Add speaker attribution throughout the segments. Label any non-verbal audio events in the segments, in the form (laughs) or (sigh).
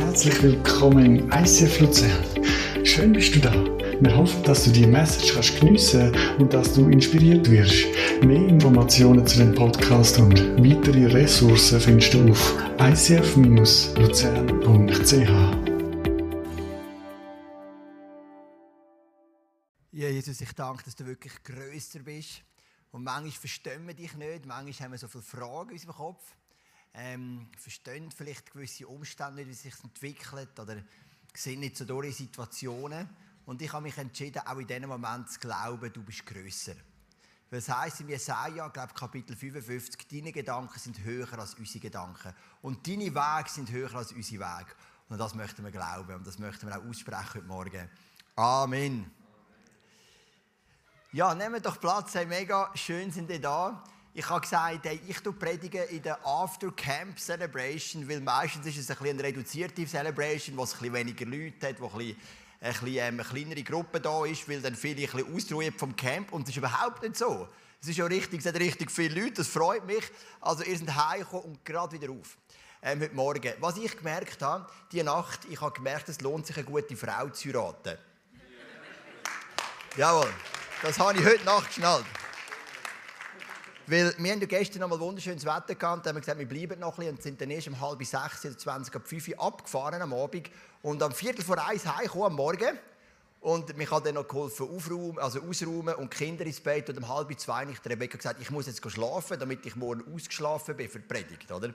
Speaker 1: Herzlich willkommen im ICF Luzern. Schön bist du da. Wir hoffen, dass du die Message kannst geniessen und dass du inspiriert wirst. Mehr Informationen zu dem Podcast und weitere Ressourcen findest du auf icf-luzern.ch.
Speaker 2: Ja, Jesus, ich danke, dass du wirklich größer bist. Und manchmal verstehen wir dich nicht, manchmal haben wir so viele Fragen in unserem Kopf ähm, verstehen vielleicht gewisse Umstände nicht, wie sich entwickelt oder sehen nicht so durch Situationen. Und ich habe mich entschieden, auch in diesem Moment zu glauben, du bist grösser. Es heisst in Jesaja, glaube Kapitel 55, deine Gedanken sind höher als unsere Gedanken. Und deine Wege sind höher als unsere Wege. Und das möchten wir glauben und das möchten wir auch aussprechen heute Morgen. Amen. Ja, nehmt doch Platz, hey, mega schön sind ihr da. Ich habe gesagt, ich predige in der After Camp Celebration, weil meistens ist es ein eine reduzierte Celebration, wo es ein weniger Leute hat, wo ein eine, ähm, eine kleinere Gruppe da ist, weil dann viele ein bisschen vom Camp. Und das ist überhaupt nicht so. Es ist ja richtig, es sind richtig viele Leute, das freut mich. Also ihr seid heimgekommen und gerade wieder auf. Ähm, heute Morgen. Was ich gemerkt habe, diese Nacht, ich habe gemerkt, es lohnt sich, eine gute Frau zu heiraten. Jawohl, das habe ich heute Nacht geschnallt. Weil wir haben ja gestern noch mal wunderschönes Wetter gehabt, haben wir gesagt, wir bleiben noch ein bisschen und sind dann erst um halb sechs oder zwanzig ab fünf abgefahren am Abend und am Viertel vor eins heimgekommen am Morgen. Und mich hat dann noch geholfen, aufräumen, also ausräumen und Kinder ins Bett. Und um halb zwei habe ich Rebecca gesagt, ich muss jetzt schlafen, damit ich morgen ausgeschlafen bin für die Predigt. Oder?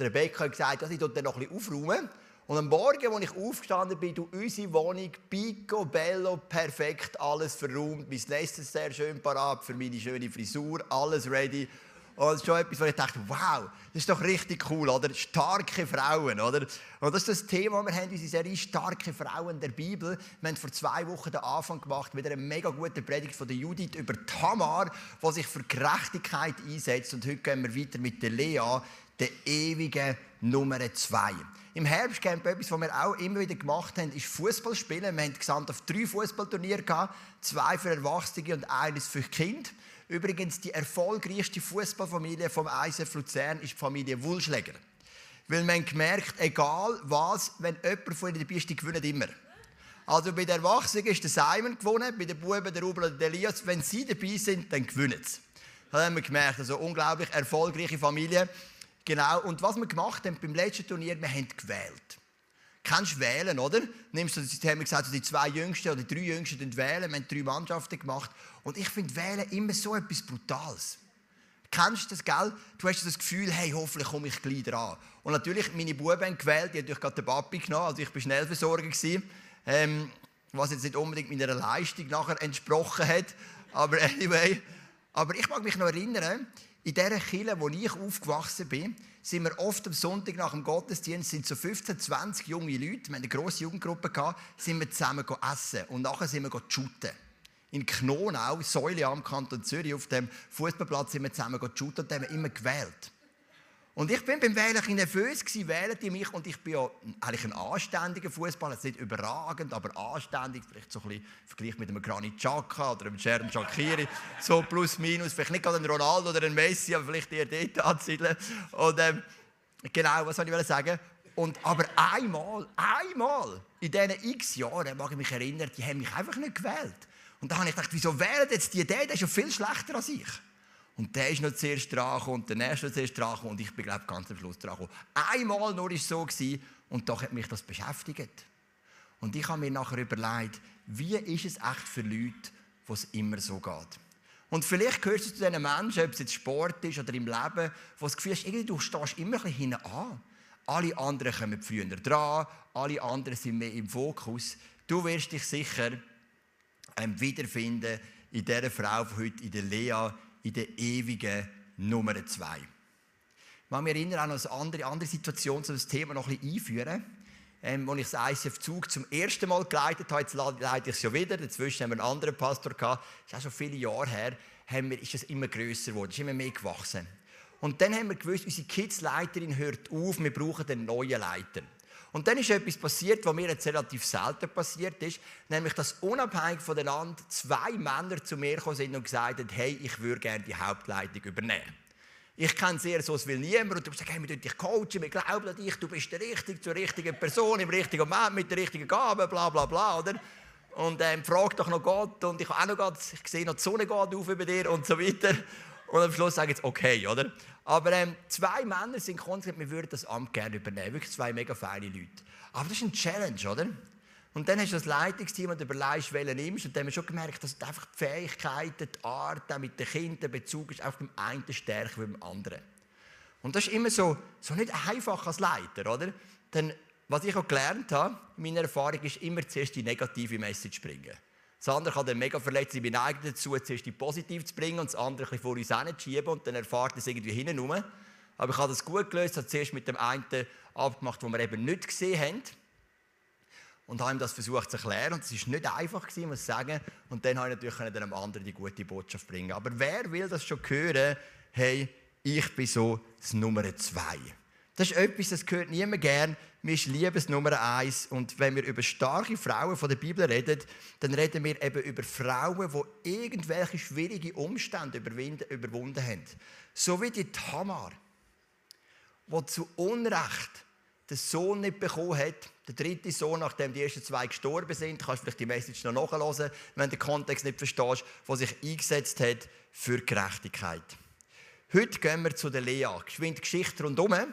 Speaker 2: Rebecca hat gesagt, dass ich dann noch ein bisschen aufräumen. Und am Morgen, als ich aufgestanden bin, du unsere Wohnung pico, bello, perfekt, alles verräumt, mein sehr schön parat für meine schöne Frisur, alles ready. Und das ist schon etwas, wo ich dachte, wow, das ist doch richtig cool, oder? Starke Frauen, oder? Und das ist das Thema, wir haben unsere Serie Starke Frauen der Bibel. Wir haben vor zwei Wochen den Anfang gemacht mit einer mega guten Predigt von der Judith über Tamar, die sich für Gerechtigkeit einsetzt. Und heute gehen wir weiter mit der Lea, der ewigen Nummer zwei. Im Herbstcamp, etwas, was wir auch immer wieder gemacht haben, ist Fußball spielen. Wir haben gesamt auf drei Fußballturniere gehabt, zwei für Erwachsene und eines für Kinder. Übrigens, die erfolgreichste Fußballfamilie vom ISF Luzern ist die Familie Wulschläger. Weil man gemerkt, egal was, wenn jemand von ihnen dabei ist, die gewinnen immer. Also bei den Erwachsenen ist der Simon gewonnen, bei den Buben der Rubel oder der Elias. Wenn sie dabei sind, dann gewinnen sie. Das haben wir gemerkt. Also unglaublich erfolgreiche Familie. Genau, und was wir gemacht haben beim letzten Turnier, wir haben gewählt. Kennst du wählen, oder? Nimmst du, haben wir gesagt, die zwei Jüngsten oder die drei Jüngsten wählen. Wir haben drei Mannschaften gemacht. Und ich finde Wählen immer so etwas Brutales. Kennst du das, gell? Du hast das Gefühl, hey, hoffentlich komme ich gleich dran. Und natürlich, meine Buben haben gewählt, die haben gerade den Papi genommen, also ich war Schnellversorger. Ähm, was jetzt nicht unbedingt meiner Leistung nachher entsprochen hat. Aber anyway. Aber ich mag mich noch erinnern, in dieser Kirche, wo ich aufgewachsen bin, sind wir oft am Sonntag nach dem Gottesdienst, sind so 15, 20 junge Leute, wir hatten eine grosse Jugendgruppe, gehabt, sind wir zusammen essen und nachher sind wir shooten. In Knonau, Säule am Kanton Zürich, auf dem Fußballplatz sind wir zusammen shooten und haben immer gewählt. Und ich bin beim Wählen ein nervös gewesen, wählen die mich und ich bin ja eigentlich ein anständiger Fußballer, nicht überragend, aber anständig, vielleicht so ein bisschen im Vergleich mit einem Granit Xhaka oder einem Sharon Shakiri, so plus minus, vielleicht nicht gerade ein Ronaldo oder ein Messi, aber vielleicht eher dort anzusiedeln. Und ähm, genau, was soll ich sagen? Und, aber einmal, einmal in diesen x Jahren, mag ich mich erinnern, die haben mich einfach nicht gewählt. Und da habe ich gedacht, wieso wählen jetzt die den? Der ist ja viel schlechter als ich. Und der ist noch zuerst dran und der nächste noch zuerst dran und ich bin, glaube ganz am Schluss dran Einmal nur war es so gewesen, und doch hat mich das beschäftigt. Und ich habe mir nachher überlegt, wie ist es echt für Leute, wo es immer so geht. Und vielleicht gehörst du zu diesen Menschen, ob es jetzt Sport ist oder im Leben, wo das Gefühl hast, irgendwie, du stehst immer ein bisschen hinten an. Alle anderen kommen früher dran, alle anderen sind mehr im Fokus. Du wirst dich sicher ähm, wiederfinden in dieser Frau von heute, in der Lea, in der ewigen Nummer zwei. Ich kann mich erinnern an eine andere, andere Situation, um das Thema noch ein bisschen einführen. Ähm, als ich das ICF-Zug zum ersten Mal geleitet habe, jetzt leite ich es ja wieder, dazwischen haben wir einen anderen Pastor gehabt, das ist auch schon viele Jahre her, haben wir, ist es immer grösser geworden, ist immer mehr gewachsen. Und dann haben wir gewusst, unsere Kids-Leiterin hört auf, wir brauchen einen neuen Leiter. Und dann ist etwas passiert, was mir jetzt relativ selten passiert ist, nämlich, dass unabhängig voneinander zwei Männer zu mir gekommen sind und gesagt haben, hey, ich würde gerne die Hauptleitung übernehmen. Ich kenne sehr so, es will niemand. Und du sagst, hey, wir dich coachen, wir glauben an dich, du bist der Richtige, zur richtigen Person, im richtigen Moment, mit der richtigen Gabe, bla bla bla, oder? Und ähm, frag doch noch Gott und ich habe auch noch Gott, ich sehe noch die Sonne geht auf über dir und so weiter. Und am Schluss sagen sie, okay, oder? Aber ähm, zwei Männer sind konsequent, wir würden das Amt gerne übernehmen. Wirklich zwei mega feine Leute. Aber das ist eine Challenge, oder? Und dann hast du das Leitungsteam und überlegst, welchen nimmst. Und dann haben wir schon gemerkt, dass einfach die Fähigkeiten, die Art, auch mit den Kindern, der Bezug ist auf dem einen stärker als beim anderen. Und das ist immer so, so nicht einfach als Leiter, oder? Denn was ich auch gelernt habe, meine Erfahrung ist immer zuerst die negative Message bringen. Das andere kann dann mega verletzt sein, bin eigentlich dazu, zuerst die positiv zu bringen und das andere ein bisschen vor uns hinzuschieben und dann erfahrt es irgendwie hinten rum. Aber ich habe das gut gelöst, habe zuerst mit dem einen abgemacht, wo wir eben nicht gesehen haben und habe ihm das versucht zu erklären. Und es war nicht einfach, muss ich sagen. Und dann habe ich natürlich dem anderen die gute Botschaft bringen. Aber wer will das schon hören? Hey, ich bin so das Nummer zwei. Das ist etwas, das gehört niemand gern. Mir ist Liebes Nummer eins. Und wenn wir über starke Frauen von der Bibel reden, dann reden wir eben über Frauen, die irgendwelche schwierige Umstände überwunden haben. So wie die Tamar, die zu Unrecht den Sohn nicht bekommen hat, der dritte Sohn, nachdem die ersten zwei gestorben sind, kannst du vielleicht die Message noch nachhören, wenn du den Kontext nicht verstehst, der sich eingesetzt hat für Gerechtigkeit. Heute gehen wir zu der Lea. Geschwind Geschichte rundherum.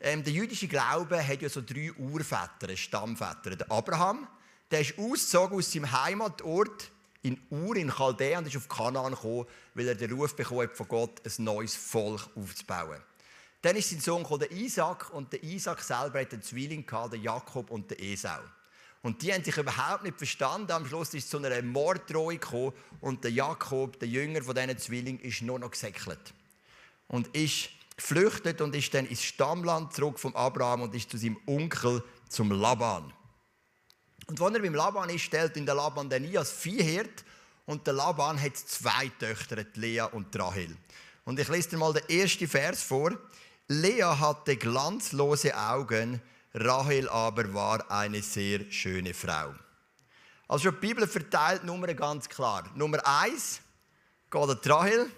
Speaker 2: Ähm, der jüdische Glaube hat ja so drei Urväter, Stammväter. Der Abraham, der ist ausgezogen aus seinem Heimatort in Ur in Chaldea und ist auf Kanaan gekommen, weil er den Ruf bekommen hat von Gott, ein neues Volk aufzubauen. Dann ist sein Sohn gekommen, der Isaac und der Isaac selber hat einen Zwilling gehabt, der Jakob und der Esau. Und die haben sich überhaupt nicht verstanden. Am Schluss ist es zu einer Morddrohung gekommen und der Jakob, der Jünger von diesen Zwillingen, ist nur noch gesäckelt. Und ist geflüchtet und ist dann ins Stammland zurück vom Abraham und ist zu seinem Onkel, zum Laban. Und wenn er beim Laban ist, stellt ihn der Laban dann ein als Viehhirt und der Laban hat zwei Töchter, die Lea und die Rahel. Und ich lese dir mal den ersten Vers vor. Lea hatte glanzlose Augen, Rahel aber war eine sehr schöne Frau. Also die Bibel verteilt Nummer ganz klar. Nummer eins geht an Rahel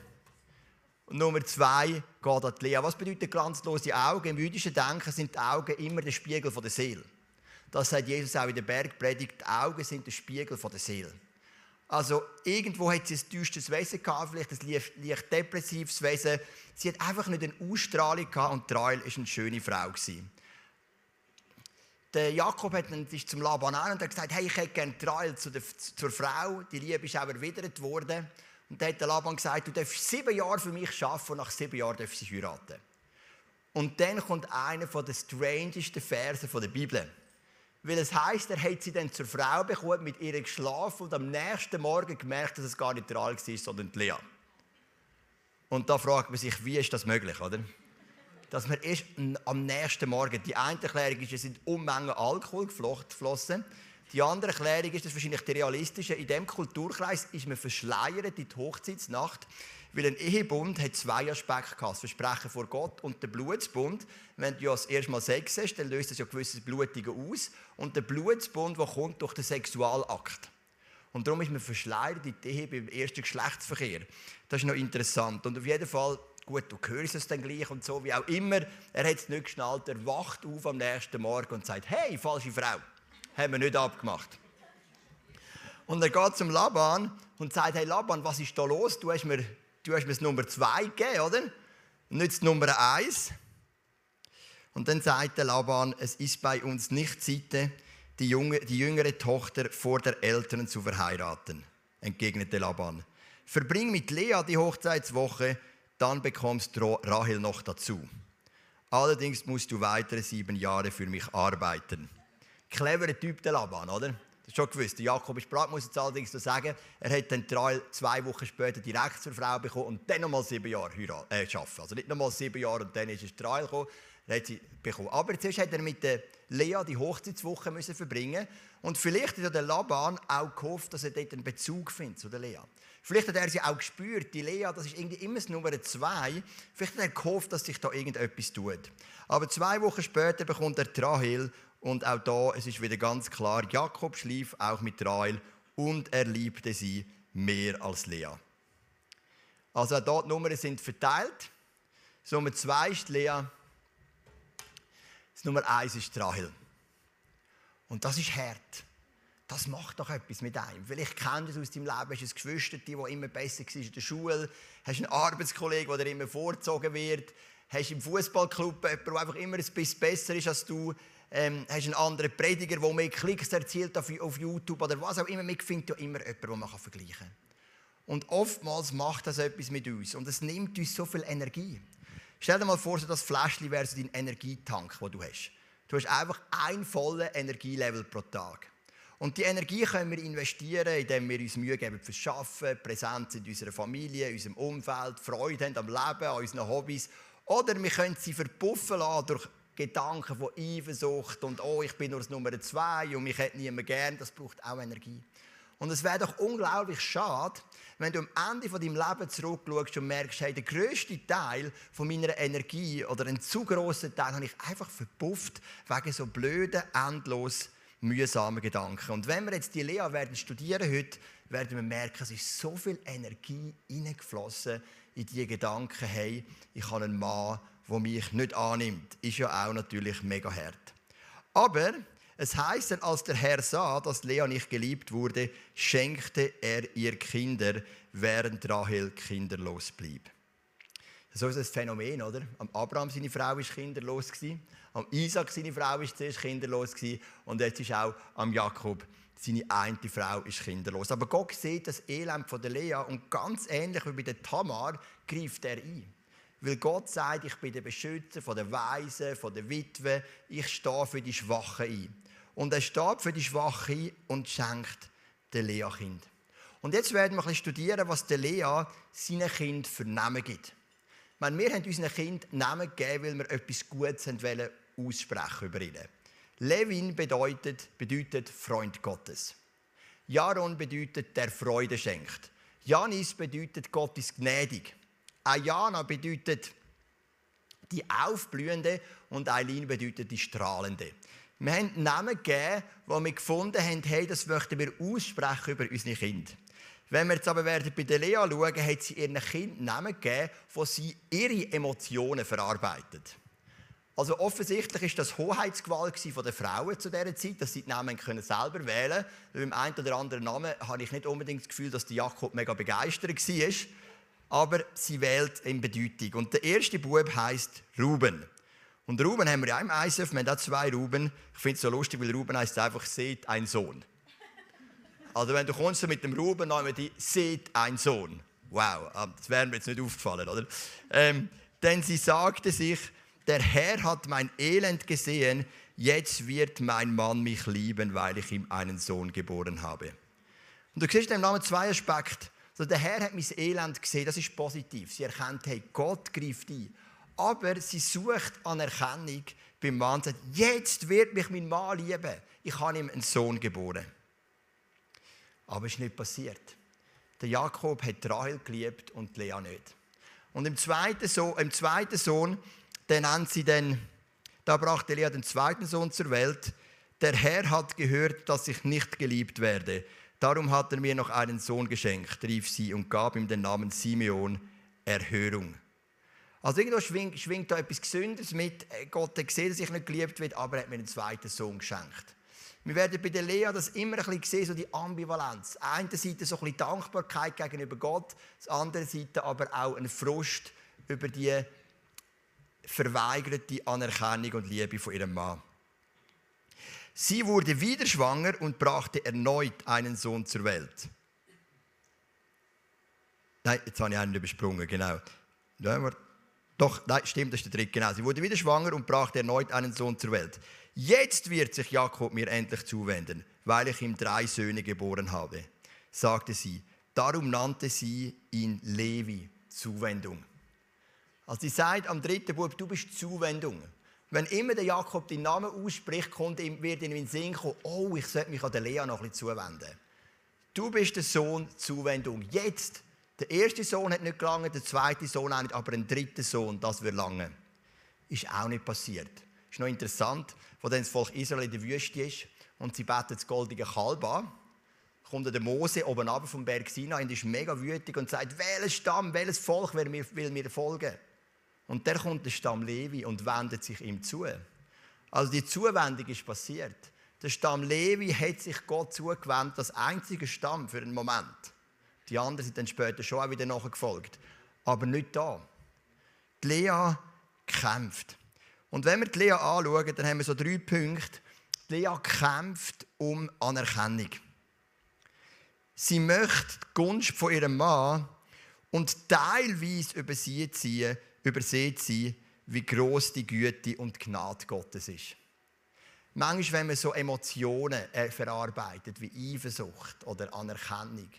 Speaker 2: und Nummer zwei geht an Lea. Was bedeutet glanzlose Augen? Im jüdischen Denken sind die Augen immer der Spiegel der Seele. Das sagt Jesus auch in der Bergpredigt. Die Augen sind der Spiegel der Seele. Also irgendwo hat sie ein düsteres Wesen gehabt, vielleicht ein leicht, leicht depressives Wesen. Sie hat einfach nicht eine Ausstrahlung gehabt und Trail war eine schöne Frau. Gewesen. Der Jakob hat dann, ist zum Laban an und hat gesagt, hey, ich hätte gerne Trail zu zur Frau. Die Liebe ist auch erwidert worden. Und dann hat der Laban gesagt, du darfst sieben Jahre für mich arbeiten und nach sieben Jahren darfst du heiraten. Und dann kommt einer der strangesten Verse der Bibel. Weil es heisst, er hat sie dann zur Frau bekommen, mit ihr geschlafen und am nächsten Morgen gemerkt, dass es gar nicht Ral war, sondern die Lea. Und da fragt man sich, wie ist das möglich, oder? Dass man erst am nächsten Morgen, die eine Erklärung ist, es sind Unmengen Alkohol geflossen. Die andere Erklärung ist, das wahrscheinlich die realistische, in diesem Kulturkreis ist man verschleiert in die Hochzeitsnacht weil ein Ehebund hat zwei Aspekte gehabt. Das Versprechen vor Gott und der Blutsbund. Wenn du ja das erste Mal Sex hast, dann löst das ja gewisse Blutungen aus. Und der Blutsbund, der kommt durch den Sexualakt. Und darum ist man verschleiert in die Ehe beim ersten Geschlechtsverkehr. Das ist noch interessant. Und auf jeden Fall, gut, du hörst es dann gleich und so, wie auch immer. Er hat es nicht geschnallt, er wacht auf am nächsten Morgen und sagt, hey, falsche Frau, haben wir nicht abgemacht. Und er geht zum Laban und sagt, hey Laban, was ist da los? Du hast mir Du hast mir das Nummer 2 gegeben, oder? Nicht das Nummer 1. Und dann sagt der Laban, es ist bei uns nicht Zeit, die, junge, die jüngere Tochter vor der Eltern zu verheiraten, entgegnete Laban. Verbring mit Lea die Hochzeitswoche, dann bekommst du Rahel noch dazu. Allerdings musst du weitere sieben Jahre für mich arbeiten. Cleverer Typ, der Laban, oder? Das ist schon gewusst. Jakob ist bereit, muss jetzt allerdings so sagen. Er hat dann zwei Wochen später direkt zur Frau bekommen und dann nochmal sieben Jahre heiraten, äh, arbeiten. Also nicht nochmal sieben Jahre und dann ist es Trail gekommen. Hat sie bekommen. Aber zuerst hat er mit der Lea die Hochzeitswoche müssen verbringen und vielleicht hat der Laban auch gehofft, dass er dort einen Bezug findet zu der Lea. Vielleicht hat er sie auch gespürt, die Lea, das ist irgendwie immer das Nummer zwei. Vielleicht hat er gehofft, dass sich da irgendetwas tut. Aber zwei Wochen später bekommt er Rahel und auch da, es ist wieder ganz klar, Jakob schlief auch mit Rahel und er liebte sie mehr als Lea. Also auch dort die Nummern sind verteilt. Das Nummer zwei ist Lea. Das Nummer eins ist Rahel. Und das ist hart. Das macht doch etwas mit einem. Vielleicht kennst du es aus deinem Leben, hast du ein Geschwister, der immer besser war in der Schule, hast einen Arbeitskollegen, der immer vorgezogen wird, hast im Fußballclub jemanden, der einfach immer ein bisschen besser ist als du, ähm, hast einen anderen Prediger, der mehr Klicks erzielt auf, auf YouTube oder was auch immer. Man findet ja immer jemanden, den man vergleichen kann. Und oftmals macht das etwas mit uns und es nimmt uns so viel Energie. Stell dir mal vor, so das Fläschchen wäre so dein Energietank, den du hast. Du hast einfach ein volles Energielevel pro Tag. Und die Energie können wir investieren, indem wir uns Mühe geben fürs Arbeiten, Präsenz in unserer Familie, in unserem Umfeld, Freude haben am Leben, an unseren Hobbys. Oder wir können sie verpuffen lassen durch Gedanken von Eifersucht und «Oh, ich bin nur das Nummer zwei und mich hat niemand gern». Das braucht auch Energie. Und es wäre doch unglaublich schade, wenn du am Ende von deinem Leben zurückschaust und merkst, hey, der grösste Teil von meiner Energie oder ein zu grosser Teil habe ich einfach verpufft wegen so blöden, endlos mühsamen Gedanken. Und wenn wir jetzt die Lea werden studieren heute, werden wir merken, es ist so viel Energie hineingeflossen in diese Gedanken, hey, ich habe einen Mann, der mich nicht annimmt. Ist ja auch natürlich mega hart. Aber es heißt dann, als der Herr sah, dass Lea nicht geliebt wurde, schenkte er ihr Kinder, während Rahel kinderlos blieb. So ist das Phänomen, oder? Am Abraham seine Frau war kinderlos am Isaac seine Frau war zuerst kinderlos und jetzt ist auch am Jakob seine eine Frau ist kinderlos. Aber Gott sieht das Elend von der Lea und ganz ähnlich wie bei der Tamar greift er ein. Weil Gott sagt, ich bin der Beschützer von der Weisen, von der Witwe, ich stehe für die Schwachen ein. Und er steht für die Schwachen ein und schenkt der Lea Kind. Und jetzt werden wir ein bisschen studieren, was der Lea seinen Kind für Namen gibt. Meine, wir haben unseren Kind Namen gegeben, weil wir etwas Gutes wollen aussprechen über ihn. Levin bedeutet, bedeutet Freund Gottes. Jaron bedeutet, der Freude schenkt. Janis bedeutet, Gott ist gnädig. Ayana bedeutet die Aufblühende und Eileen bedeutet die Strahlende. Wir haben Namen gegeben, wo wir gefunden haben, hey, das möchten wir aussprechen über unsere Kinder. Wenn wir jetzt aber werden bei der Lea schauen, hat sie ihren Kind Namen gegeben, wo sie ihre Emotionen verarbeitet. Also offensichtlich ist das Hoheitsgewalt der Frauen zu dieser Zeit, dass sie die Namen können selber wählen können. Beim einen oder anderen Namen habe ich nicht unbedingt das Gefühl, dass die Jakob mega begeistert war. Aber sie wählt in Bedeutung. Und der erste Bub heißt Ruben. Und Ruben haben wir ja im ISF, wir haben auch zwei Ruben. Ich finde es so lustig, weil Ruben heißt einfach, seht ein Sohn. Also wenn du kommst mit dem Ruben, dann die seht ein Sohn. Wow, ah, das wäre mir jetzt nicht aufgefallen, oder? Ähm, denn sie sagte sich, der Herr hat mein Elend gesehen, jetzt wird mein Mann mich lieben, weil ich ihm einen Sohn geboren habe. Und du siehst im Namen zwei Aspekte. Also der Herr hat mein Elend gesehen, das ist positiv. Sie erkennt, hey, Gott greift ein. Aber sie sucht Anerkennung beim Mann und sagt, jetzt wird mich mein Mann lieben. Ich habe ihm einen Sohn geboren. Aber es ist nicht passiert. Der Jakob hat Rahel geliebt und Lea nicht. Und im zweiten Sohn, im zweiten Sohn den nennt sie dann, da brachte Lea den zweiten Sohn zur Welt. Der Herr hat gehört, dass ich nicht geliebt werde. Darum hat er mir noch einen Sohn geschenkt, rief sie und gab ihm den Namen Simeon, Erhörung. Also irgendwo schwingt, schwingt da etwas Gesünderes mit. Gott hat gesehen, dass ich nicht geliebt werde, aber er hat mir einen zweiten Sohn geschenkt. Wir werden bei der Lea das immer ein bisschen sehen, so die Ambivalenz. Eine Seite so ein bisschen Dankbarkeit gegenüber Gott, die andere Seite aber auch ein Frust über die verweigerte Anerkennung und Liebe von ihrem Mann. Sie wurde wieder schwanger und brachte erneut einen Sohn zur Welt. Nein, jetzt habe ich einen übersprungen, genau. Doch, nein, stimmt, das ist der dritte, genau. Sie wurde wieder schwanger und brachte erneut einen Sohn zur Welt. Jetzt wird sich Jakob mir endlich zuwenden, weil ich ihm drei Söhne geboren habe, sagte sie. Darum nannte sie ihn Levi, Zuwendung. Also sie sagt am dritten Bub, du bist Zuwendung. Wenn immer der Jakob den Namen ausspricht, kommt ihm, wird ihm in den Sinn kommen, oh, ich sollte mich an der Lea noch ein bisschen zuwenden. Du bist der Sohn Zuwendung. Jetzt. Der erste Sohn hat nicht gelangen, der zweite Sohn auch nicht, aber ein dritter Sohn, das wird lange. Ist auch nicht passiert. Ist noch interessant wo dann das Volk Israel in der Wüste ist und sie beten das goldige Kalb an. Kommt der Mose oben runter vom Berg Sinai und ist mega wütig und sagt, welches Stamm, welches Volk will mir, will mir folgen? Und der kommt der Stamm Levi und wendet sich ihm zu. Also die Zuwendung ist passiert. Der Stamm Levi hat sich Gott zugewendet, das einzige Stamm für einen Moment. Die anderen sind dann später schon auch wieder nachgefolgt. Aber nicht da. Die Lea kämpft. Und wenn wir die Lea anschauen, dann haben wir so drei Punkte. Die Lea kämpft um Anerkennung. Sie möchte die Gunst von ihrem Mann und teilweise übersieht sie, übersieht sie wie groß die Güte und Gnade Gottes ist. Manchmal, wenn man so Emotionen äh, verarbeitet, wie Eifersucht oder Anerkennung,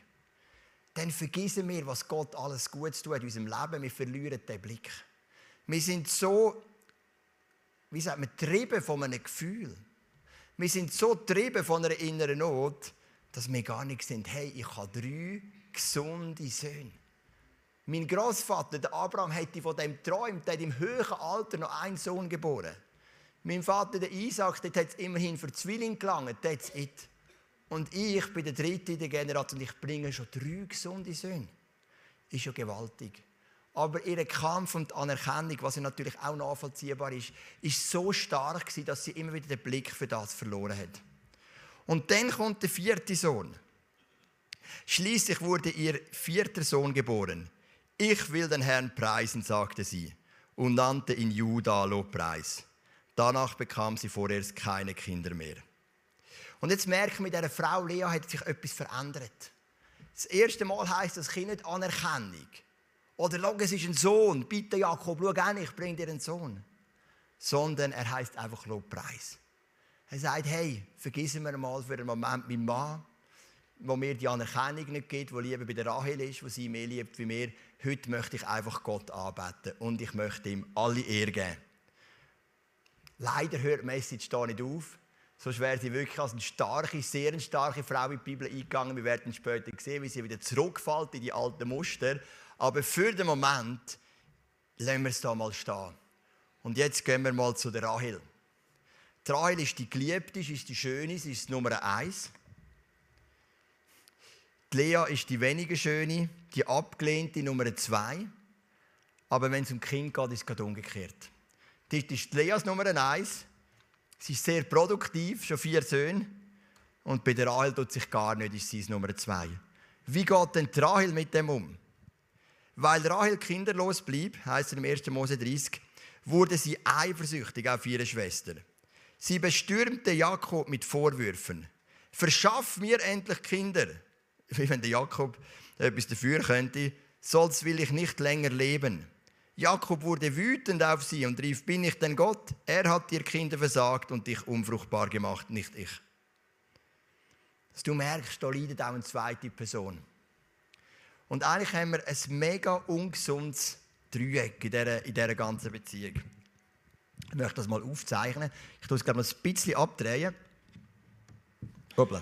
Speaker 2: dann vergessen wir, was Gott alles Gutes tut in unserem Leben. Wir verlieren den Blick. Wir sind so, wie sagt man, getrieben von einem Gefühl. Wir sind so getrieben von einer inneren Not, dass wir gar nicht sind, hey, ich habe drei gesunde Söhne. Mein Großvater, der Abraham, hätte von dem träumt, der hat im höheren Alter noch einen Sohn geboren. Mein Vater, der Isaac, der hat es immerhin für Zwilling gelangt, that's it. Und ich bin der dritte in der Generation und ich bringe schon drei gesunde Söhne. Ist ja gewaltig. Aber ihr Kampf und Anerkennung, was ja natürlich auch nachvollziehbar ist, ist so stark gewesen, dass sie immer wieder den Blick für das verloren hat. Und dann kommt der vierte Sohn. Schließlich wurde ihr vierter Sohn geboren. Ich will den Herrn preisen, sagte sie und nannte ihn Judah Lobpreis. Danach bekam sie vorerst keine Kinder mehr. Und jetzt merken wir, dieser Frau Lea hat sich etwas verändert. Das erste Mal heißt das Kind nicht Anerkennung. Oder schau, es ist ein Sohn. Bitte Jakob, schau an, ich bringe dir einen Sohn. Sondern er heißt einfach Lobpreis. Er sagt, hey, vergessen wir mal für einen Moment meinen Mann, wo mir die Anerkennung nicht gibt, wo lieber bei der Rahel ist, wo sie mehr liebt wie mir. Heute möchte ich einfach Gott anbeten und ich möchte ihm alle Ehre geben. Leider hört die Message hier nicht auf. Sonst wäre sie wirklich als eine starke, sehr starke Frau in die Bibel eingegangen. Wir werden später sehen, wie sie wieder zurückfällt in die alten Muster. Aber für den Moment lassen wir es da mal stehen. Und jetzt gehen wir mal zu der Rahel. Die Rahel ist die Geliebte, ist die Schöne, sie ist die Nummer eins. Die Lea ist die weniger Schöne, die abgelehnte Nummer zwei. Aber wenn es um Kind geht, ist es gerade umgekehrt. Dort ist Leas Nummer eins. Sie ist sehr produktiv, schon vier Söhne. Und bei der Rahel tut sich gar nicht, ist sie Nummer zwei. Wie geht denn die Rahel mit dem um? Weil Rahel kinderlos blieb, heißt es im 1. Mose 30, wurde sie eifersüchtig auf ihre Schwester. Sie bestürmte Jakob mit Vorwürfen. Verschaff mir endlich Kinder. Wie wenn der Jakob etwas dafür könnte, sonst will ich nicht länger leben. Jakob wurde wütend auf sie und rief, bin ich denn Gott? Er hat dir Kinder versagt und dich unfruchtbar gemacht, nicht ich. Dass du merkst, da leidet auch eine zweite Person. Und eigentlich haben wir ein mega ungesundes Dreieck in dieser, in dieser ganzen Beziehung. Ich möchte das mal aufzeichnen. Ich tue es gerade mal ein bisschen abdrehen. Hoppla.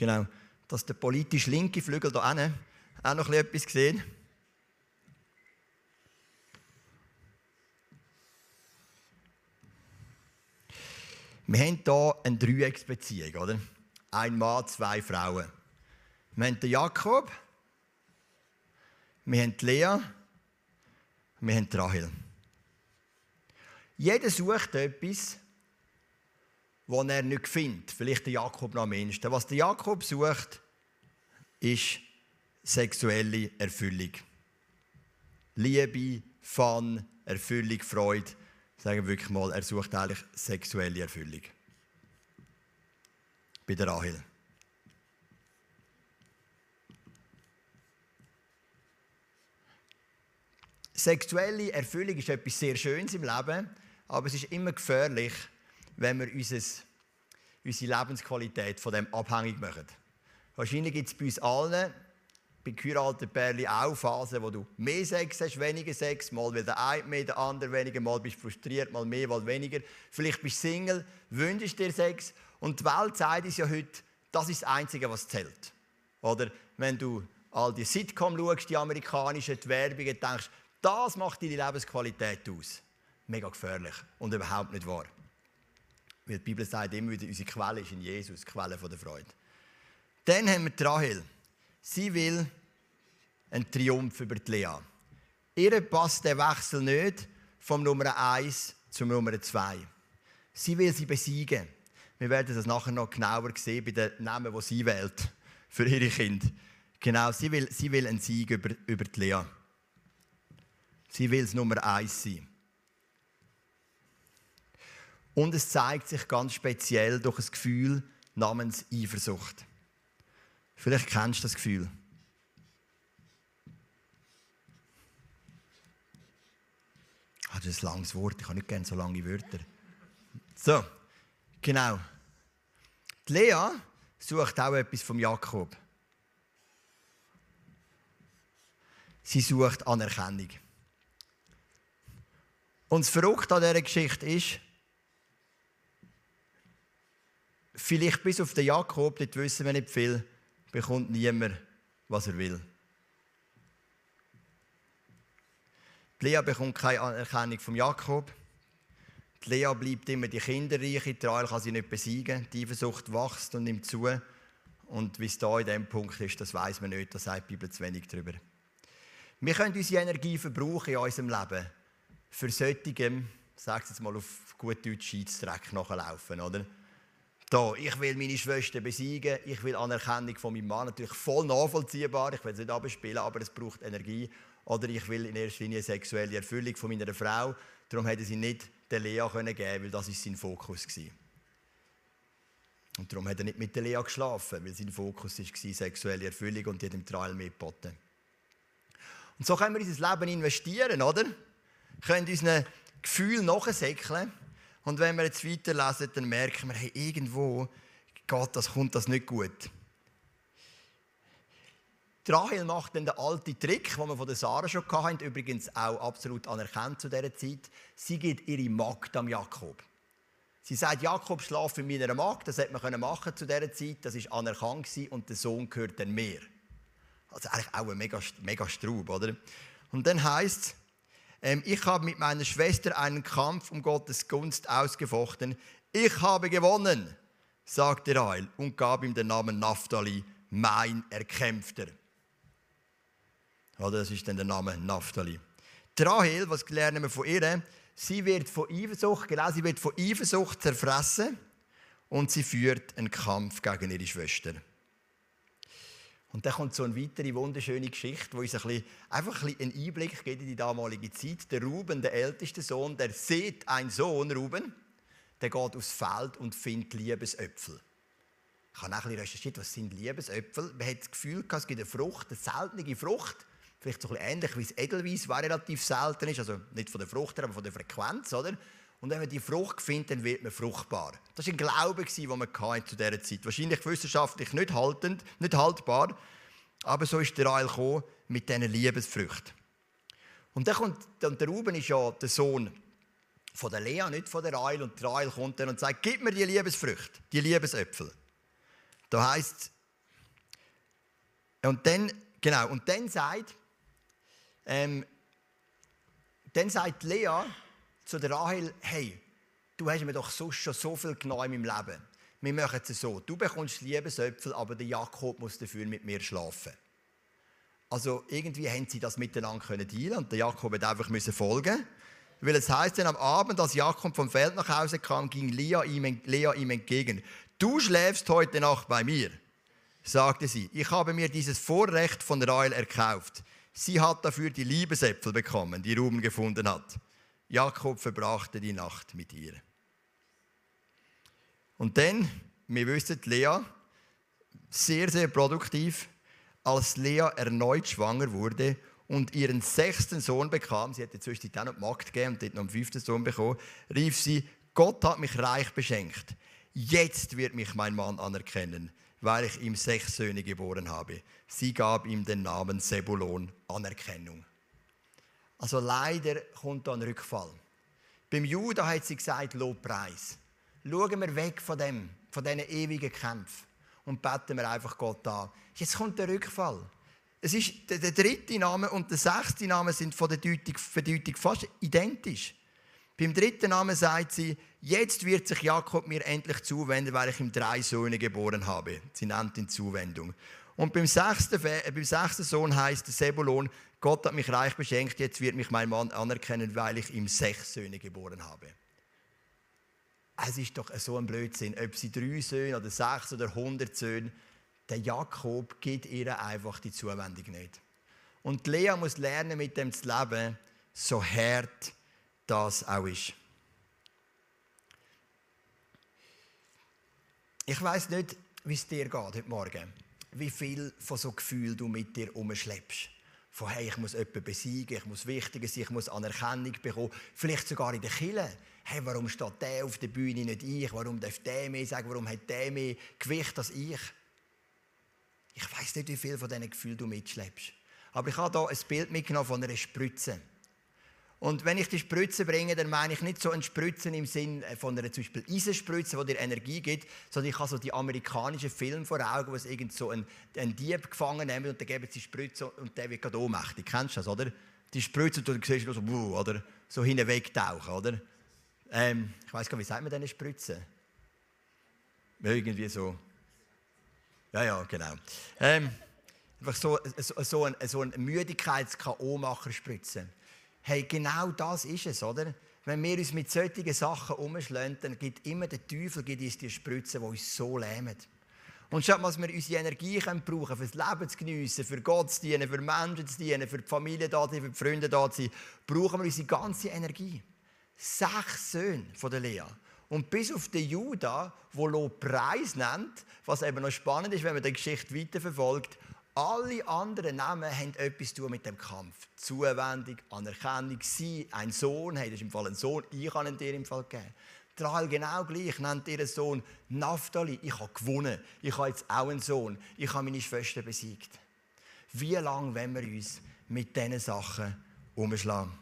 Speaker 2: Genau. Dass der politisch linke Flügel hier auch noch etwas sehen. Wir haben hier eine Dreiecksbeziehung, oder? Ein Mann, zwei Frauen. Wir haben den Jakob, wir haben die Lea, wir haben die Rahel. Jeder sucht etwas, was er nicht findet. Vielleicht der Jakob noch am ehesten. Was der Jakob sucht, ist sexuelle Erfüllung. Liebe, Fun, Erfüllung, Freude sagen wir wirklich mal, er sucht eigentlich sexuelle Erfüllung. Bei der Rahel. Sexuelle Erfüllung ist etwas sehr Schönes im Leben, aber es ist immer gefährlich, wenn wir unseres, unsere Lebensqualität von dem abhängig machen. Wahrscheinlich gibt es bei uns allen bei geheirateten Pärchen auch Phasen, wo du mehr Sex hast, weniger Sex, mal will der eine mehr, der andere weniger, mal bist du frustriert, mal mehr, mal weniger. Vielleicht bist du Single, wünschst dir Sex und die Welt sagt uns ja heute, das ist das Einzige, was zählt. Oder wenn du all die Sitcom schaust, die amerikanischen, die Werbungen, denkst, das macht deine Lebensqualität aus. Mega gefährlich und überhaupt nicht wahr. Weil die Bibel sagt immer wieder, unsere Quelle ist in Jesus, die Quelle der Freude. Dann haben wir die Rahel. Sie will einen Triumph über die Lea. Ihr passt der Wechsel nicht vom Nummer 1 zum Nummer 2. Sie will sie besiegen. Wir werden das nachher noch genauer sehen bei den Namen, die sie wählt für ihre Kinder. Genau, sie will, sie will einen Sieg über, über die Lea. Sie will es Nummer 1 sein. Und es zeigt sich ganz speziell durch ein Gefühl namens Eifersucht. Vielleicht kennst du das Gefühl. Ah, das ist ein langes Wort, ich habe nicht gerne so lange Wörter. So, genau. Die Lea sucht auch etwas vom Jakob. Sie sucht Anerkennung. Und das Verrückte an dieser Geschichte ist, vielleicht bis auf den Jakob, dort wissen wir nicht viel, bekommt niemand, was er will. Die Lea bekommt keine Anerkennung vom Jakob. Die Lea bleibt immer die Kinderreiche, die Rahel kann sie nicht besiegen. Die Eifersucht wächst und nimmt zu. Und wie es da in diesem Punkt ist, das weiß man nicht, da sagt die Bibel zu wenig darüber. Wir können unsere Energie verbrauchen in unserem Leben für solche, sag jetzt mal auf gut Deutsch, Scheidsdreck nachlaufen, oder? Da, ich will meine Schwester besiegen, ich will Anerkennung von meinem Mann, natürlich voll nachvollziehbar, ich will es nicht abspielen, aber es braucht Energie. Oder ich will in erster Linie sexuelle Erfüllung von meiner Frau. Darum hätte sie nicht der Lea geben können, weil das ist sein Fokus war. Und darum hat er nicht mit der Lea geschlafen, weil sein Fokus war sexuelle Erfüllung und die hat ihm Trial mitgeboten. Und so können wir unser Leben investieren, oder? Wir können unseren Gefühlen nachsäckeln. Und wenn wir jetzt weiterlesen, dann merken wir, hey, irgendwo geht das, kommt das nicht gut. Die Rahel macht dann den alten Trick, den wir von der Sarah schon hatten, übrigens auch absolut anerkannt zu dieser Zeit. Sie gibt ihre Magd am Jakob. Sie sagt, Jakob schlafe mit meiner Magd, das hätte man machen zu dieser Zeit, das war anerkannt und der Sohn gehört dann mehr. Also eigentlich auch ein mega, mega Straub, oder? Und dann heißt es, ich habe mit meiner Schwester einen Kampf um Gottes Gunst ausgefochten. Ich habe gewonnen, sagte Rahel und gab ihm den Namen Naphtali, mein Erkämpfter. Oder das ist dann der Name Naphtali. Rahel, was lernen wir von ihr? Sie wird von Eifersucht, genau, sie wird von Eifersucht zerfressen und sie führt einen Kampf gegen ihre Schwester. Und dann kommt so eine weitere wunderschöne Geschichte, wo uns ein bisschen, einfach ein bisschen einen Einblick gibt in die damalige Zeit. Der Ruben, der älteste Sohn, der sieht einen Sohn, Ruben, der geht aufs Feld und findet Liebesäpfel. Ich habe auch ein bisschen recherchiert, was sind Liebesäpfel. Man hat das Gefühl, es gibt eine Frucht, eine seltene Frucht, vielleicht so ein bisschen ähnlich wie das Edelweiss, was relativ selten ist, also nicht von der Frucht her, aber von der Frequenz, oder? Und wenn man die Frucht findet, dann wird man fruchtbar. Das war ein Glaube, den man zu dieser Zeit Wahrscheinlich wissenschaftlich nicht, haltend, nicht haltbar, aber so ist der Rael mit diesen Liebesfrüchten. Und dann kommt, und der Ruben ist ja der Sohn von der Lea, nicht von der Rael. Und der Rael kommt dann und sagt, gib mir die Liebesfrüchte, die Liebesäpfel. Da heißt und dann, genau, und dann sagt, ähm, dann sagt Lea, zu der Rahel, hey, du hast mir doch sonst schon so viel genommen in meinem Leben. Wir machen es so, du bekommst Liebesöpfel, aber der Jakob muss dafür mit mir schlafen. Also irgendwie haben sie das miteinander können dealen und der Jakob hat einfach müssen folgen. Weil es heißt dann am Abend, als Jakob vom Feld nach Hause kam, ging Lea ihm, Lea ihm entgegen. Du schläfst heute Nacht bei mir, sagte sie. Ich habe mir dieses Vorrecht von Rahel erkauft. Sie hat dafür die Liebesäpfel bekommen, die Ruben gefunden hat. Jakob verbrachte die Nacht mit ihr. Und dann, wir wissen, Lea, sehr, sehr produktiv, als Lea erneut schwanger wurde und ihren sechsten Sohn bekam, sie hätte zwischendurch auch noch die Magd gegeben und dort noch einen fünften Sohn bekommen, rief sie, Gott hat mich reich beschenkt. Jetzt wird mich mein Mann anerkennen, weil ich ihm sechs Söhne geboren habe. Sie gab ihm den Namen Sebulon, Anerkennung. Also leider kommt da ein Rückfall. Beim Judah hat sie gesagt, Lobpreis. Schauen wir weg von dem, von diesen ewigen Kämpfen und beten wir einfach Gott an. Jetzt kommt der Rückfall. Es ist, der, der dritte Name und der sechste Name sind von der Deutung, Verdeutung fast identisch. Beim dritten Namen sagt sie, jetzt wird sich Jakob mir endlich zuwenden, weil ich ihm drei Söhne geboren habe. Sie nennt ihn Zuwendung. Und beim sechsten, äh, beim sechsten Sohn heißt der Sebulon, Gott hat mich reich beschenkt, jetzt wird mich mein Mann anerkennen, weil ich ihm sechs Söhne geboren habe. Es ist doch so ein Blödsinn, ob sie drei Söhne oder sechs oder hundert Söhne, der Jakob gibt ihr einfach die Zuwendung nicht. Und Lea muss lernen, mit dem zu leben, so hart das auch ist. Ich weiß nicht, wie es dir geht heute Morgen. Wie viel von so Gefühlen du mit dir umschleppst. Von, hey, ich muss jemanden besiegen, ich muss wichtiger sein, ich muss Anerkennung bekommen. Vielleicht sogar in der Kille. Hey, warum steht der auf der Bühne nicht ich? Warum darf der mehr sagen? Warum hat der mehr Gewicht als ich? Ich weiß nicht, wie viel von diesen Gefühlen du mitschleppst. Aber ich habe hier ein Bild mitgenommen von einer Spritze. Und wenn ich die Spritze bringe, dann meine ich nicht so eine Spritze im Sinn von einer zum Beispiel Eisenspritze, die dir Energie gibt, sondern ich habe so die amerikanischen Filme vor Augen, wo es irgend so einen, einen Dieb gefangen nehmen und dann geben sie Spritze und der wird gerade ohnmächtig. Kennst du das, oder? Die Spritze, du siehst nur so, oder? So hinwegtauchen, oder? Ähm, ich weiß gar nicht, wie sagt man diese Spritze? Irgendwie so. Ja, ja, genau. Ähm, einfach so, so, so ein, so ein Müdigkeits-K.O.-Macher spritzen. Hey, genau das ist es, oder? Wenn wir uns mit solchen Sachen umschlagen, dann gibt immer der Teufel gibt uns die Spritzen, die uns so lähmen. Und statt dass wir unsere Energie können brauchen fürs Leben zu geniessen, für Gott zu dienen, für Menschen zu dienen, für die Familie da zu sein, für die Freunde da zu sein, brauchen wir unsere ganze Energie. Sechs Söhne von der Lea. Und bis auf den Judah, der Lot Preis nennt, was eben noch spannend ist, wenn man die Geschichte weiterverfolgt, alle anderen Namen haben etwas zu tun mit dem Kampf. Zuwendung, Anerkennung, sie, ein Sohn, hey, das ist im Fall ein Sohn, ich habe ihn dir im Fall gegeben. Rahel genau gleich, nennt ihren Sohn Naphtali. Ich habe gewonnen. Ich habe jetzt auch einen Sohn. Ich habe meine Schwester besiegt. Wie lange wollen wir uns mit diesen Sachen umschlagen?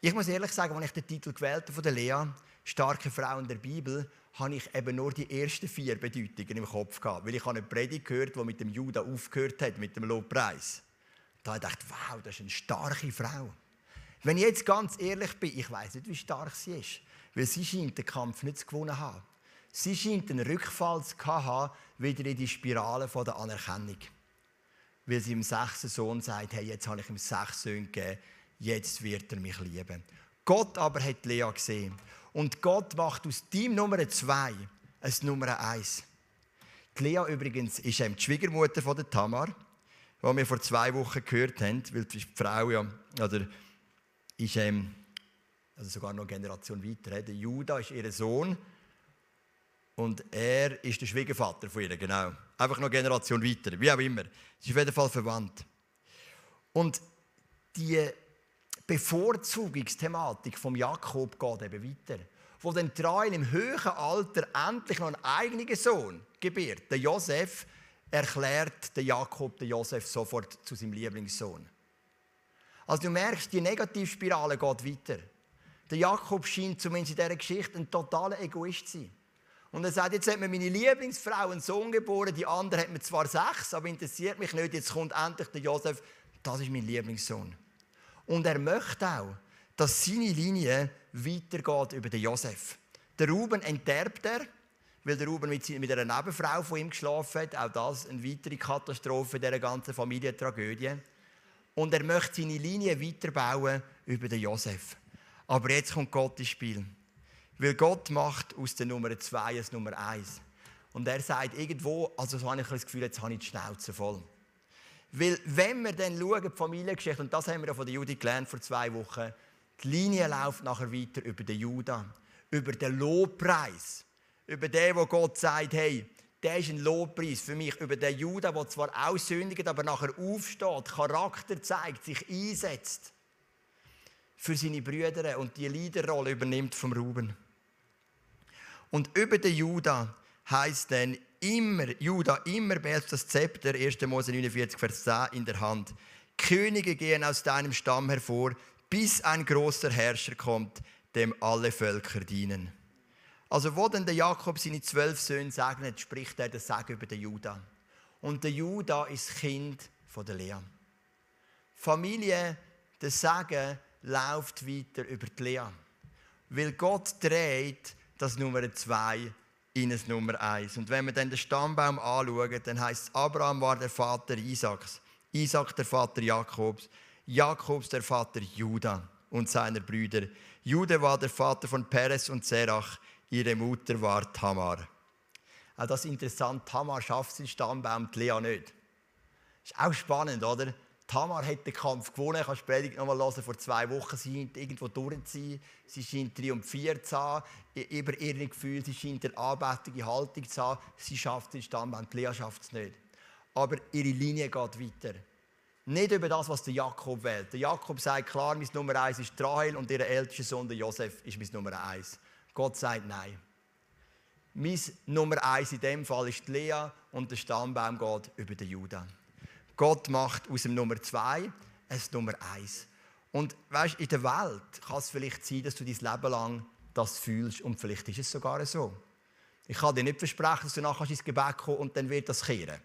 Speaker 2: Ich muss ehrlich sagen, als ich den Titel gewählt habe von der Lea, starke Frauen der Bibel, habe ich eben nur die ersten vier Bedeutungen im Kopf gehabt. Weil ich eine Predigt gehört, die mit dem Judah aufgehört hat, mit dem Lobpreis. Da dachte ich, wow, das ist eine starke Frau. Wenn ich jetzt ganz ehrlich bin, ich weiß nicht, wie stark sie ist. Weil sie scheint den Kampf nicht zu gewonnen haben. Sie scheint einen Rückfall zu haben, wieder in die Spirale der Anerkennung. Weil sie im sechsten Sohn sagt, hey, jetzt habe ich ihm sechs Söhne gegeben, jetzt wird er mich lieben. Gott aber hat Lea gesehen und Gott macht aus deinem Nummer zwei ein Nummer eins. Lea übrigens ist die Schwiegermutter von der Tamar, die wir vor zwei Wochen gehört haben, weil die Frau ja, oder ist ähm, also sogar noch eine Generation weiter. Der Judah ist ihr Sohn und er ist der Schwiegervater von ihr, genau. Einfach noch eine Generation weiter, wie auch immer. Sie ist auf jeden Fall verwandt. Und die Bevorzugungsthematik vom Jakob geht eben weiter. Wo dann Trail im höheren Alter endlich noch einen eigenen Sohn gebiert, der Josef, erklärt der Jakob den Josef sofort zu seinem Lieblingssohn. Also du merkst, die Negativspirale geht weiter. Der Jakob scheint zumindest in dieser Geschichte ein totaler Egoist zu sein. Und er sagt, jetzt hat mir meine Lieblingsfrau einen Sohn geboren, die andere hat mir zwar sechs, aber interessiert mich nicht, jetzt kommt endlich der Josef, das ist mein Lieblingssohn. Und er möchte auch, dass seine Linie weitergeht über den Josef. Der Ruben enterbt er, weil der Ruben mit, mit einer Nebenfrau von ihm geschlafen hat. Auch das eine weitere Katastrophe dieser ganzen Familientragödie. Und er möchte seine Linie weiterbauen über den Josef. Aber jetzt kommt Gott ins Spiel. Weil Gott macht aus der Nummer 2 als Nummer 1. Und er sagt irgendwo, also so habe ich das Gefühl, jetzt habe ich die Schnauze voll. Weil wenn wir dann schauen, die Familiengeschichte, und das haben wir ja von der Judith gelernt vor zwei Wochen, die Linie läuft nachher weiter über den Judah, über den Lobpreis, über den, wo Gott sagt, hey, der ist ein Lobpreis für mich, über den Judah, der zwar auch sündigt, aber nachher aufsteht, Charakter zeigt, sich einsetzt für seine Brüder und die Leaderrolle übernimmt vom Ruben. Und über den Judah heißt dann immer, Judah immer behält das Zepter, 1. Mose 49, Vers 10 in der Hand. Könige gehen aus deinem Stamm hervor, bis ein großer Herrscher kommt, dem alle Völker dienen. Also, wo denn der Jakob seine zwölf Söhne segnet, spricht er das Segen über den Judah. Und der Judah ist Kind von der Lea. Familie, der Segen läuft weiter über die Lea. Weil Gott dreht das Nummer zwei in ein Nummer 1. Und wenn wir dann den Stammbaum anschauen, dann heißt es, Abraham war der Vater Isaaks, Isaak der Vater Jakobs, Jakobs der Vater Judah und seiner Brüder. Judah war der Vater von Peres und Serach, ihre Mutter war Tamar. Auch das ist interessant, Tamar schafft den Stammbaum, die Lea nicht. Ist auch spannend, oder? Tamar hat den Kampf gewonnen. Ich habe die Predigt nochmal hören, vor zwei Wochen. Sie scheint irgendwo durchzuziehen. Sie scheint triumphiert zu haben über ihre Gefühle. Sie scheint eine anbetende Haltung zu haben. Sie schafft den Stammbaum. Die Lea schafft es nicht. Aber ihre Linie geht weiter. Nicht über das, was der Jakob wählt. Der Jakob sagt klar, mein Nummer eins ist Rahel und ihr ältester Sohn, der Josef, ist mein Nummer eins. Gott sagt nein. Mein Nummer eins in dem Fall ist Lea und der Stammbaum geht über den Judah. Gott macht aus dem Nummer zwei ein Nummer eins. Und weißt, in der Welt kann es vielleicht sein, dass du dein Leben lang das fühlst und vielleicht ist es sogar so. Ich kann dir nicht versprechen, dass du nachher ins Gebet kommst und dann wird das kehren.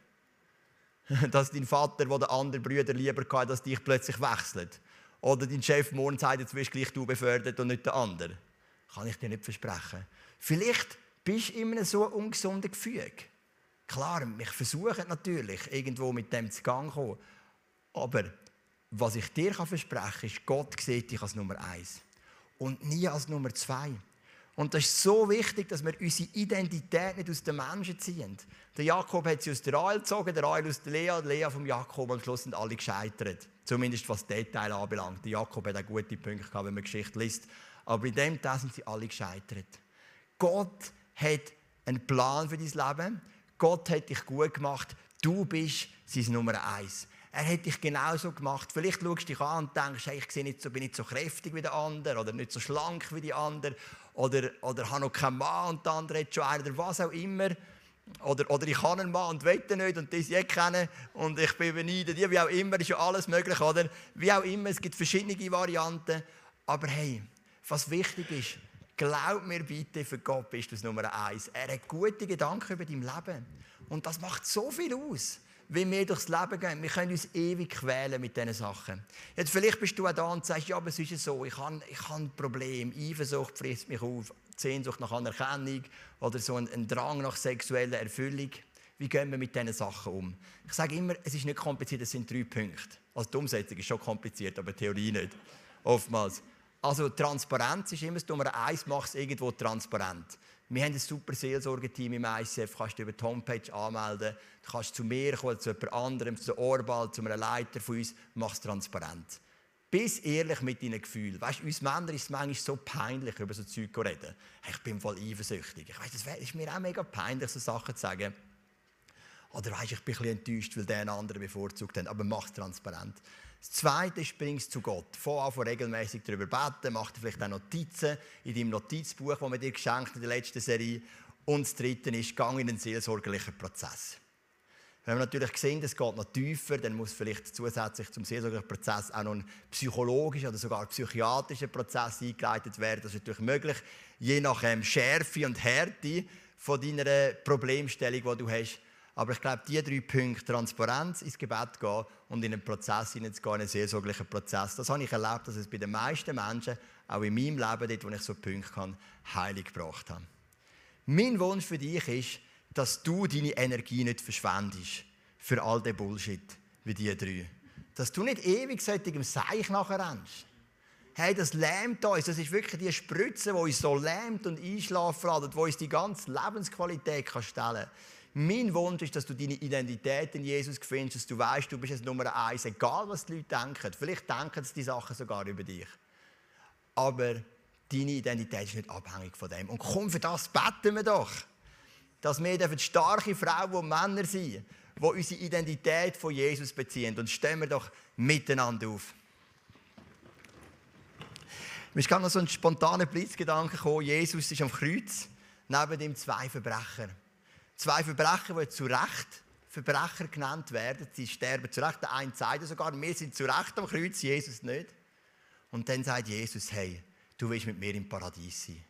Speaker 2: (laughs) Dass dein Vater, der den anderen Brüder lieber hatte, dass dich plötzlich wechselt. Oder dein Chef morgen sagt, jetzt wirst gleich du befördert und nicht der andere. Kann ich dir nicht versprechen. Vielleicht bist du in einem so ungesunden Gefühl. Klar, ich versuche natürlich, irgendwo mit dem zu Gang kommen. Aber was ich dir versprechen kann, ist, Gott sieht dich als Nummer eins und nie als Nummer zwei. Und das ist so wichtig, dass wir unsere Identität nicht aus den Menschen ziehen. Der Jakob hat sie aus der Rahel gezogen, der Rahel aus der Lea, der Lea vom Jakob. Am Schluss sind alle gescheitert. Zumindest was Detail anbelangt. Der Jakob hat auch gute Punkte gehabt, wenn man Geschichte liest. Aber in dem Teil sind sie alle gescheitert. Gott hat einen Plan für dein Leben. Gott hat dich gut gemacht. Du bist sein Nummer eins. Er hat dich genauso gemacht. Vielleicht schaust du dich an und denkst, hey, ich nicht so, bin nicht so kräftig wie der andere oder nicht so schlank wie die andere oder, oder habe noch keinen Mann und der andere hat schon einen oder was auch immer. Oder, oder ich habe einen Mann und will nicht und die sie kennen und ich bin beneidet. Wie auch immer, ist ja alles möglich, oder? Wie auch immer, es gibt verschiedene Varianten. Aber hey, was wichtig ist, Glaub mir bitte, für Gott bist du das Nummer eins. Er hat gute Gedanken über dein Leben. Und das macht so viel aus, wie wir durchs Leben gehen. Wir können uns ewig quälen mit diesen Sachen. Jetzt vielleicht bist du auch da und sagst, ja, aber es ist so, ich habe, ich habe ein Problem. Eifersucht frisst mich auf, Sehnsucht nach Anerkennung oder so ein, ein Drang nach sexueller Erfüllung. Wie gehen wir mit diesen Sachen um? Ich sage immer, es ist nicht kompliziert, es sind drei Punkte. Also die Umsetzung ist schon kompliziert, aber die Theorie nicht. Oftmals. Also Transparenz ist immer das Nummer eins, mach es irgendwo transparent. Wir haben ein super Seelsorgeteam im ICF, kannst du über die Homepage anmelden, du kannst zu mir kommen, zu jemand anderem, zu Orbal, zu einem Leiter von uns, mach es transparent. Bist ehrlich mit deinen Gefühlen. Weißt, uns Männer ist es manchmal so peinlich, über so Zeug zu reden. Hey, ich bin voll eifersüchtig. Ich weiss, das ist mir auch mega peinlich, so Sachen zu sagen. Oder weißt, ich bin ein bisschen enttäuscht, weil der einen anderen bevorzugt hat. Aber mach es transparent. Das Zweite ist, bring es zu Gott. Vor an regelmäßig darüber beten, mach dir vielleicht auch Notizen in deinem Notizbuch, das wir dir geschenkt in der letzten Serie. Und das Dritte ist, gang in einen seelsorgerlichen Prozess. Wenn wir natürlich sehen, es geht noch tiefer, dann muss vielleicht zusätzlich zum seelsorgerlichen Prozess auch noch ein psychologischer oder sogar psychiatrischer Prozess eingeleitet werden. Das ist natürlich möglich, je nach ähm, Schärfe und Härte von deiner Problemstellung, die du hast. Aber ich glaube, diese drei Punkte, Transparenz ins Gebet gehen und in einen Prozess hineinzugehen, in einen seelsorglichen Prozess, das habe ich erlebt, dass es bei den meisten Menschen, auch in meinem Leben, dort, wo ich so Punkte kann, heilig gebracht habe. Mein Wunsch für dich ist, dass du deine Energie nicht verschwendest für all den Bullshit wie die drei. Dass du nicht ewig solchem Seich nachher rennst. Hey, das lähmt uns. Das ist wirklich die Spritze, die uns so lähmt und einschlafen lässt, die uns die ganze Lebensqualität kann stellen kann. Mein Wunsch ist, dass du deine Identität in Jesus findest, dass du weißt, du bist es Nummer eins, egal was die Leute denken. Vielleicht denken sie die Sachen sogar über dich. Aber deine Identität ist nicht abhängig von dem. Und komm, für das beten wir doch. Dass wir starke Frauen und Männer sind, die unsere Identität von Jesus beziehen. Und stehen wir doch miteinander auf. Mir ist noch so ein spontaner Blitzgedanke gekommen. Jesus ist am Kreuz, neben ihm zwei Verbrecher. Zwei Verbrecher, die zu Recht Verbrecher genannt werden. Sie sterben zu Recht. Der eine sagt sogar, wir sind zu Recht am Kreuz, Jesus nicht. Und dann sagt Jesus, hey, du willst mit mir im Paradies sein.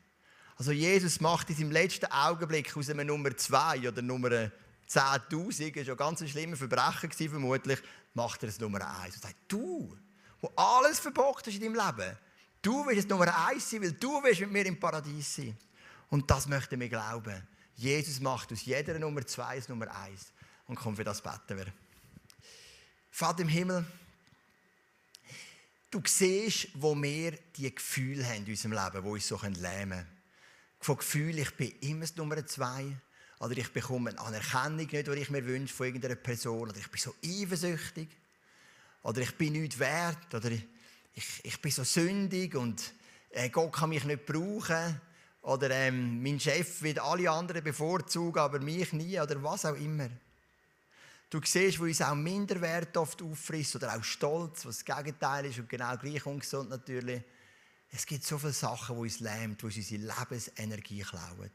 Speaker 2: Also Jesus macht in seinem letzten Augenblick aus einem Nummer 2 oder Nummer 10'000, das war ganz ein schlimmer Verbrecher vermutlich, macht er es Nummer 1 und sagt, du, wo alles verbockt ist in deinem Leben, du willst Nummer 1 sein, weil du willst mit mir im Paradies sein. Und das möchten wir glauben. Jesus macht aus jeder Nummer zwei eine Nummer eins. Und komm, für das beten wir. Vater im Himmel, du siehst, wo wir die Gefühle haben in unserem Leben, die uns so lähmen können. Von Gefühl, ich bin immer das Nummer zwei. Oder ich bekomme eine Anerkennung nicht, die ich mir wünsche von irgendeiner Person. Oder ich bin so eifersüchtig. Oder ich bin nicht wert. Oder ich, ich, ich bin so sündig und äh, Gott kann mich nicht brauchen. Oder ähm, mein Chef wird alle anderen bevorzugen, aber mich nie. Oder was auch immer. Du siehst, wo uns auch Minderwert oft auffrisst oder auch Stolz, was das Gegenteil ist und genau gleich ungesund natürlich. Es gibt so viele Sachen, die uns lähmt, die uns unsere Lebensenergie klauen.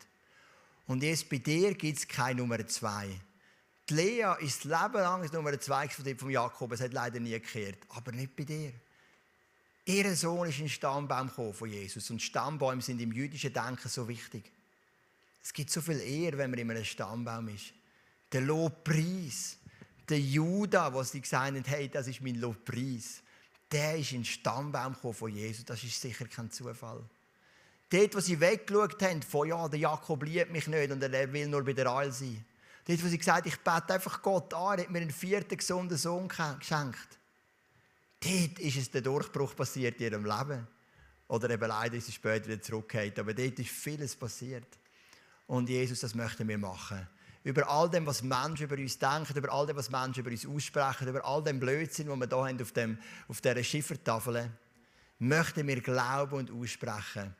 Speaker 2: Und jetzt bei dir gibt es keine Nummer zwei. Die Lea ist das Leben lang Nummer zwei von Jakob. Es hat leider nie gekehrt. Aber nicht bei dir. Ihr Sohn ist ein Stammbaum von Jesus. Und Stammbäume sind im jüdischen Denken so wichtig. Es gibt so viel Ehr, wenn man in einem Stammbaum ist. Der Lobpreis. Der Judah, was sie gesagt haben, hey, das ist mein Lobpreis. Der ist ein Stammbaum von Jesus. Das ist sicher kein Zufall. Dort, wo sie weggeschaut haben, von ja, der Jakob liebt mich nicht und er will nur bei der Eil sein. Dort, wo sie gesagt haben, ich bete einfach Gott an, er hat mir einen vierten gesunden Sohn geschenkt. Dort ist es der Durchbruch passiert in ihrem Leben. Oder eben leider ist es später wieder zurückgekehrt. Aber dort ist vieles passiert. Und Jesus, das möchten wir machen. Über all dem, was Menschen über uns denken, über all dem, was Menschen über uns aussprechen, über all dem Blödsinn, den wir hier haben auf, dem, auf dieser Schiffertafel, möchten wir glauben und aussprechen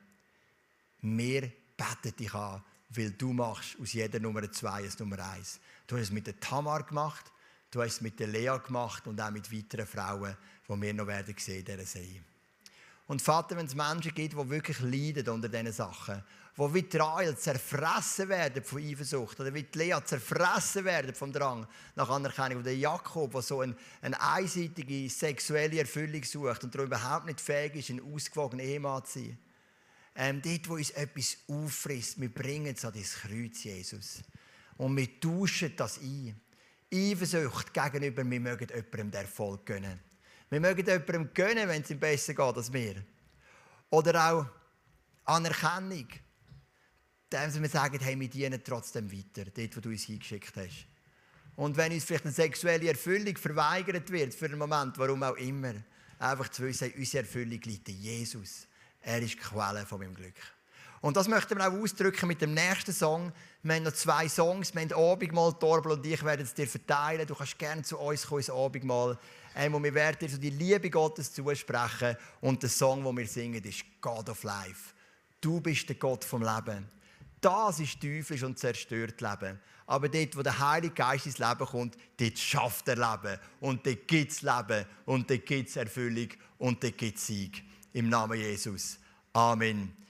Speaker 2: wir beten dich an, weil du machst aus jeder Nummer zwei eine Nummer eins. Du hast es mit der Tamar gemacht, du hast es mit der Lea gemacht und auch mit weiteren Frauen, die wir noch werden sehen in dieser Serie. Und Vater, wenn es Menschen gibt, die wirklich leiden unter diesen Sachen, die wie die zerfressen werden von Eifersucht oder wie die Lea zerfressen werden vom Drang nach Anerkennung, oder Jakob, der so eine, eine einseitige sexuelle Erfüllung sucht und darum überhaupt nicht fähig ist, ein ausgewogener Ehemann zu sein ähm, dort, wo uns etwas auffrisst, wir bringen es an das Kreuz, Jesus. Und wir tauschen das ein. Eifersucht gegenüber, wir mögen jemandem den Erfolg gönnen. Wir mögen jemandem gönnen, wenn es ihm besser geht als wir. Oder auch Anerkennung. Dem wir sagen, hey, wir dienen trotzdem weiter, dort, wo du uns hingeschickt hast. Und wenn uns vielleicht eine sexuelle Erfüllung verweigert wird, für einen Moment, warum auch immer, einfach zu wissen, unsere Erfüllung liegt in Jesus. Er ist die Quelle von meinem Glück. Und das möchten wir auch ausdrücken mit dem nächsten Song. Wir haben noch zwei Songs. Wir haben Abendmahl, Torbel und ich werden es dir verteilen. Du kannst gerne zu uns kommen, ins Abendmahl. Ähm, und wir werden dir so die Liebe Gottes zusprechen. Und der Song, den wir singen, ist God of Life. Du bist der Gott vom Leben. Das ist teuflisch und zerstört Leben. Aber dort, wo der Heilige Geist ins Leben kommt, dort schafft er Leben. Und dort gibt es Leben. Und dort gibt es Erfüllung. Und dort gibt es Sieg. Im Namen Jesus. Amen.